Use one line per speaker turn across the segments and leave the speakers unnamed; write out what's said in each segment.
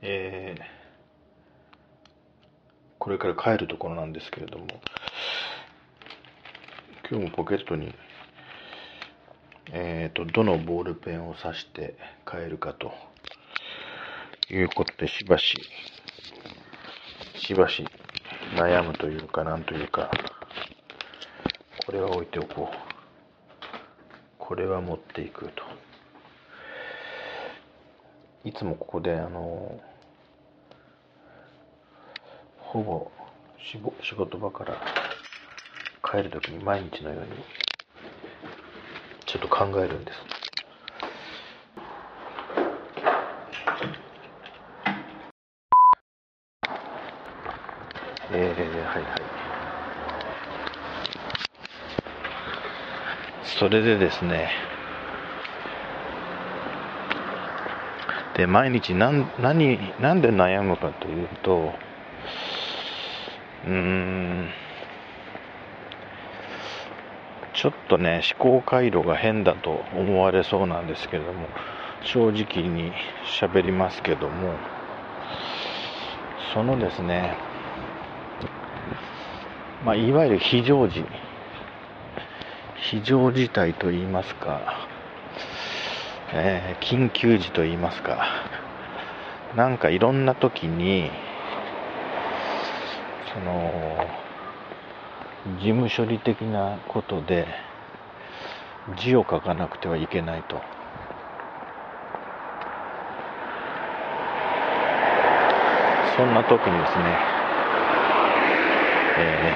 えー、これから帰るところなんですけれども、今日もポケットに、えーと、どのボールペンを刺して帰るかということで、しばし、しばし悩むというか、なんというか、これは置いておこう。これは持っていくと。いつもここで、あの、ほぼ仕事場から帰るときに毎日のようにちょっと考えるんです。えー、はいはい。それでですね、で、毎日何、何、なんで悩むかというと、うん、ちょっとね、思考回路が変だと思われそうなんですけれども、正直に喋りますけども、そのですね、まあ、いわゆる非常時、非常事態と言いますか、えー、緊急時と言いますか、なんかいろんな時に、その、事務処理的なことで字を書かなくてはいけないと。そんな時にですね、え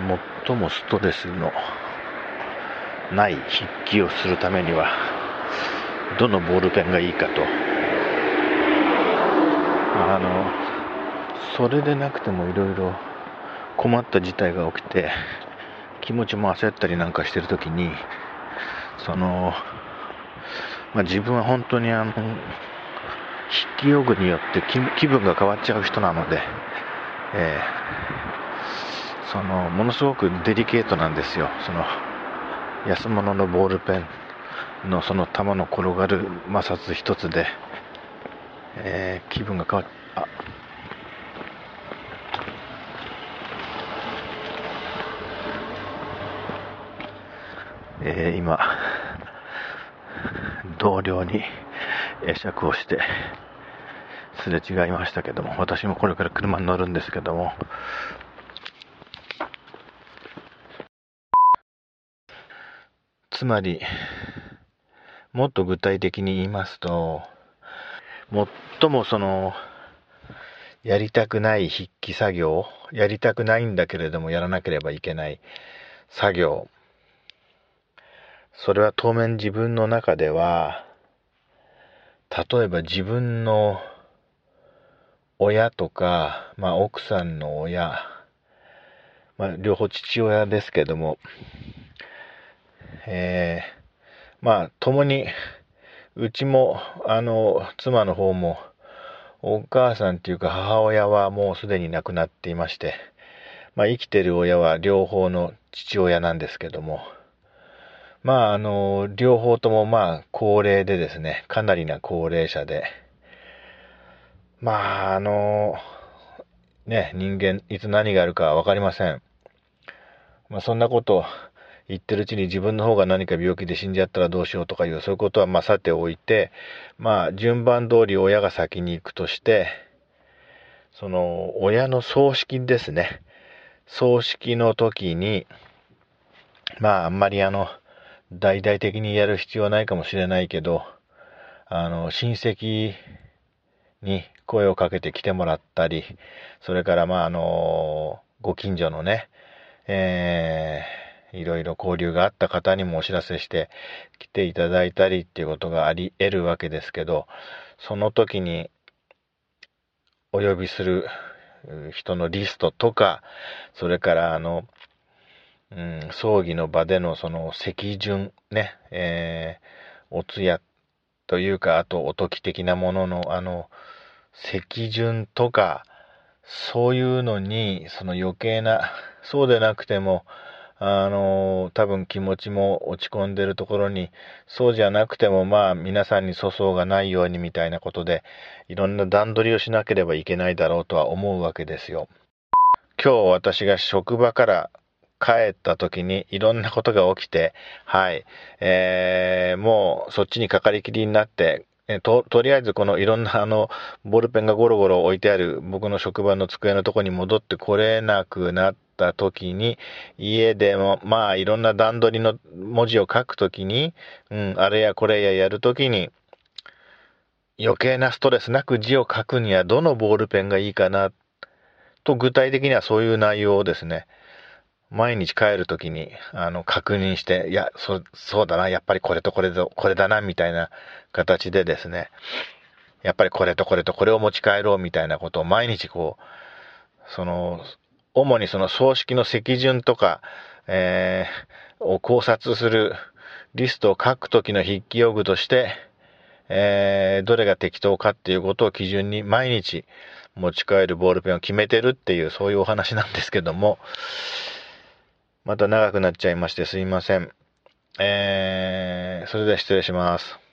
ー、最もストレスのない筆記をするためには、どのボールペンがいいかと。あの、それでなくてもいろいろ困った事態が起きて気持ちも焦ったりなんかしてる時にその、まあ、自分は本当にあの筆記用具によって気分が変わっちゃう人なので、えー、そのものすごくデリケートなんですよ。その安物のボールペンのその球の転がる摩擦一つで、えー、気分が変わっえー、今、同僚に会釈をして、すれ違いましたけども、私もこれから車に乗るんですけども、つまり、もっと具体的に言いますと、最もその、やりたくない筆記作業、やりたくないんだけれどもやらなければいけない作業、それは当面自分の中では、例えば自分の親とか、まあ奥さんの親、まあ両方父親ですけども、えー、まあ共に、うちも、あの、妻の方も、お母さんっていうか母親はもうすでに亡くなっていまして、まあ生きてる親は両方の父親なんですけども、まあ、あの、両方ともまあ、高齢でですね、かなりな高齢者で、まあ、あの、ね、人間、いつ何があるかわかりません。まあ、そんなこと言ってるうちに自分の方が何か病気で死んじゃったらどうしようとかいう、そういうことはまあ、さておいて、まあ、順番通り親が先に行くとして、その、親の葬式ですね。葬式の時に、まあ、あんまりあの、大々的にやる必要はないかもしれないけど、あの、親戚に声をかけて来てもらったり、それから、まあ、あの、ご近所のね、えー、いろいろ交流があった方にもお知らせして来ていただいたりっていうことがあり得るわけですけど、その時にお呼びする人のリストとか、それからあの、うん、葬儀の場でのその席順ね、えー、お通夜というか、あとおとき的なものの、あの、席順とか、そういうのに、その余計な、そうでなくても、あの、多分気持ちも落ち込んでるところに、そうじゃなくてもまあ皆さんに粗相がないようにみたいなことで、いろんな段取りをしなければいけないだろうとは思うわけですよ。今日私が職場から帰った時にいろんなことが起きて、はい、えー、もうそっちにかかりきりになって、と、とりあえずこのいろんなあの、ボールペンがゴロゴロ置いてある僕の職場の机のとこに戻ってこれなくなった時に、家でも、まあいろんな段取りの文字を書くときに、うん、あれやこれややるときに、余計なストレスなく字を書くにはどのボールペンがいいかな、と具体的にはそういう内容をですね、毎日帰るときに、あの、確認して、いや、そ、そうだな、やっぱりこれとこれと、これだな、みたいな形でですね、やっぱりこれとこれとこれを持ち帰ろうみたいなことを毎日こう、その、主にその葬式の席順とか、えー、を考察するリストを書くときの筆記用具として、えー、どれが適当かっていうことを基準に毎日持ち帰るボールペンを決めてるっていうそういうお話なんですけども、また長くなっちゃいましてすいません。えー、それでは失礼します。